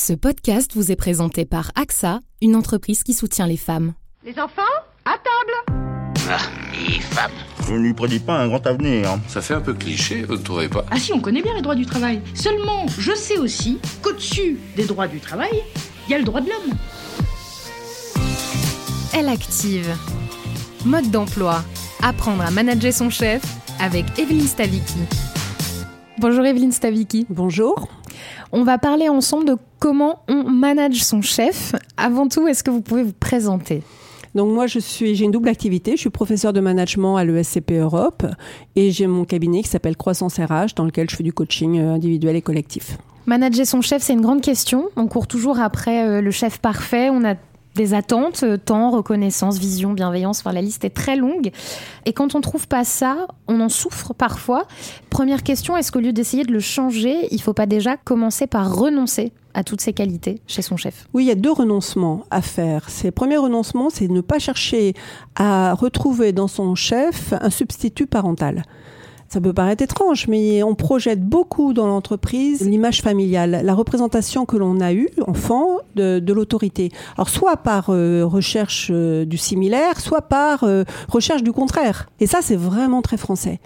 Ce podcast vous est présenté par AXA, une entreprise qui soutient les femmes. Les enfants, à table Ah, les femmes Je ne lui prédis pas un grand avenir. Ça fait un peu cliché, vous ne trouvez pas? Ah si, on connaît bien les droits du travail. Seulement, je sais aussi qu'au-dessus des droits du travail, il y a le droit de l'homme. Elle active. Mode d'emploi. Apprendre à manager son chef avec Evelyne Stavicki. Bonjour Evelyne Stavicki. Bonjour. On va parler ensemble de comment on manage son chef. Avant tout, est-ce que vous pouvez vous présenter? Donc moi, je suis, j'ai une double activité. Je suis professeur de management à l'ESCP Europe et j'ai mon cabinet qui s'appelle Croissance RH dans lequel je fais du coaching euh, individuel et collectif. Manager son chef, c'est une grande question. On court toujours après euh, le chef parfait. On a des attentes, euh, temps, reconnaissance, vision, bienveillance, enfin la liste est très longue. Et quand on trouve pas ça, on en souffre parfois. Première question, est-ce qu'au lieu d'essayer de le changer, il faut pas déjà commencer par renoncer à toutes ces qualités chez son chef? Oui, il y a deux renoncements à faire. Le premier renoncement, c'est de ne pas chercher à retrouver dans son chef un substitut parental. Ça peut paraître étrange, mais on projette beaucoup dans l'entreprise l'image familiale, la représentation que l'on a eue, enfant, de, de l'autorité. Alors, soit par euh, recherche euh, du similaire, soit par euh, recherche du contraire. Et ça, c'est vraiment très français.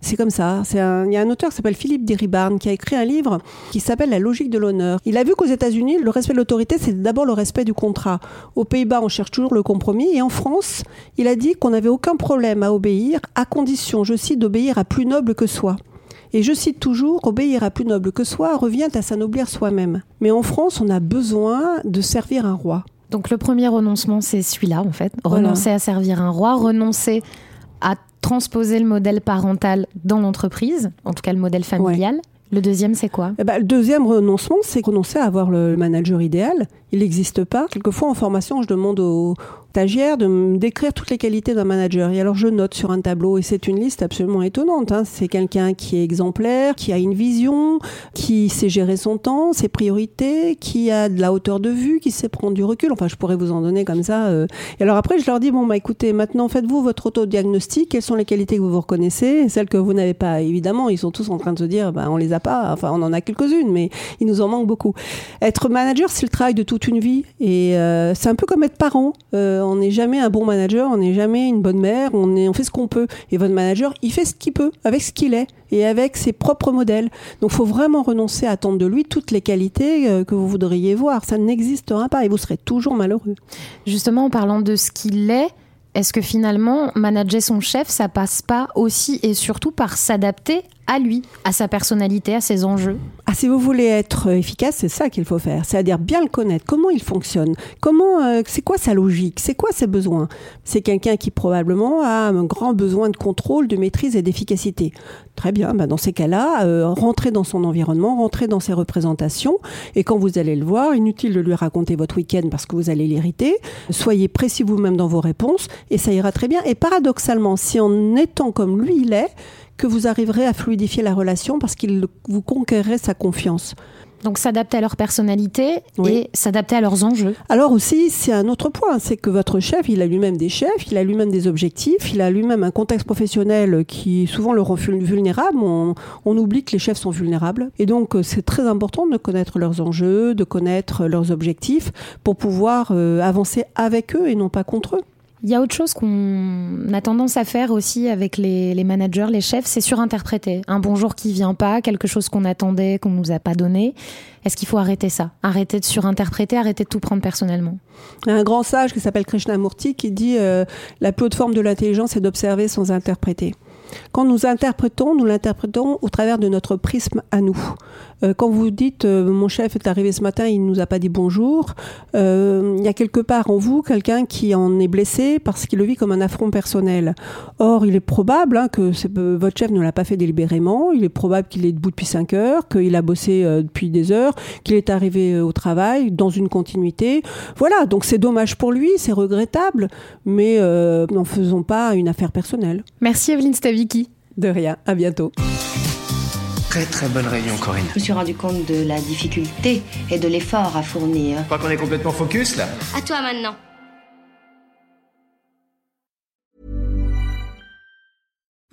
C'est comme ça. il y a un auteur qui s'appelle Philippe Diribarne qui a écrit un livre qui s'appelle La logique de l'honneur. Il a vu qu'aux États-Unis, le respect de l'autorité, c'est d'abord le respect du contrat. Aux Pays-Bas, on cherche toujours le compromis. Et en France, il a dit qu'on n'avait aucun problème à obéir, à condition, je cite, d'obéir à plus noble que soi. Et je cite toujours, obéir à plus noble que soi revient à s'anoblir soi-même. Mais en France, on a besoin de servir un roi. Donc le premier renoncement, c'est celui-là, en fait. Renoncer à servir un roi, renoncer à transposer le modèle parental dans l'entreprise, en tout cas le modèle familial. Le deuxième, c'est quoi? Eh ben, Le deuxième renoncement, c'est renoncer à avoir le manager idéal. Il n'existe pas. Quelquefois, en formation, je demande aux, de me décrire toutes les qualités d'un manager. Et alors je note sur un tableau, et c'est une liste absolument étonnante. Hein. C'est quelqu'un qui est exemplaire, qui a une vision, qui sait gérer son temps, ses priorités, qui a de la hauteur de vue, qui sait prendre du recul. Enfin, je pourrais vous en donner comme ça. Euh. Et alors après, je leur dis, bon, bah écoutez, maintenant faites-vous votre autodiagnostic. Quelles sont les qualités que vous vous reconnaissez? Celles que vous n'avez pas, évidemment, ils sont tous en train de se dire, bah, on les a pas. Enfin, on en a quelques-unes, mais il nous en manque beaucoup. Être manager, c'est le travail de toute une vie. Et euh, c'est un peu comme être parent. Euh, on n'est jamais un bon manager, on n'est jamais une bonne mère, on, est, on fait ce qu'on peut. Et votre manager, il fait ce qu'il peut, avec ce qu'il est et avec ses propres modèles. Donc faut vraiment renoncer à attendre de lui toutes les qualités euh, que vous voudriez voir. Ça n'existera pas et vous serez toujours malheureux. Justement, en parlant de ce qu'il est, est-ce que finalement, manager son chef, ça passe pas aussi et surtout par s'adapter à lui, à sa personnalité, à ses enjeux ah, si vous voulez être efficace, c'est ça qu'il faut faire. C'est-à-dire bien le connaître. Comment il fonctionne Comment euh, C'est quoi sa logique C'est quoi ses besoins C'est quelqu'un qui probablement a un grand besoin de contrôle, de maîtrise et d'efficacité. Très bien. Bah dans ces cas-là, euh, rentrez dans son environnement, rentrez dans ses représentations. Et quand vous allez le voir, inutile de lui raconter votre week-end parce que vous allez l'irriter. Soyez précis vous-même dans vos réponses et ça ira très bien. Et paradoxalement, si en étant comme lui il est, que vous arriverez à fluidifier la relation parce qu'il vous conquérez sa confiance. Donc s'adapter à leur personnalité et s'adapter à leurs enjeux. Alors aussi, c'est un autre point, c'est que votre chef, il a lui-même des chefs, il a lui-même des objectifs, il a lui-même un contexte professionnel qui souvent le rend vulnérable. On, on oublie que les chefs sont vulnérables. Et donc c'est très important de connaître leurs enjeux, de connaître leurs objectifs pour pouvoir euh, avancer avec eux et non pas contre eux. Il y a autre chose qu'on a tendance à faire aussi avec les, managers, les chefs, c'est surinterpréter. Un bonjour qui vient pas, quelque chose qu'on attendait, qu'on nous a pas donné. Est-ce qu'il faut arrêter ça? Arrêter de surinterpréter, arrêter de tout prendre personnellement Un grand sage qui s'appelle Krishnamurti qui dit euh, la plus haute forme de l'intelligence est d'observer sans interpréter. Quand nous interprétons, nous l'interprétons au travers de notre prisme à nous. Euh, quand vous dites euh, mon chef est arrivé ce matin, il ne nous a pas dit bonjour, euh, il y a quelque part en vous quelqu'un qui en est blessé parce qu'il le vit comme un affront personnel. Or, il est probable hein, que votre chef ne l'a pas fait délibérément, il est probable qu'il est debout depuis 5 heures, qu'il a bossé depuis des heures, qu'il est arrivé au travail dans une continuité. Voilà, donc c'est dommage pour lui, c'est regrettable, mais n'en faisons pas une affaire personnelle. Merci Evelyne Stavicki. De rien, à bientôt. Très très bonne réunion, Corinne. Je me suis rendu compte de la difficulté et de l'effort à fournir. Je crois qu'on est complètement focus là. À toi maintenant.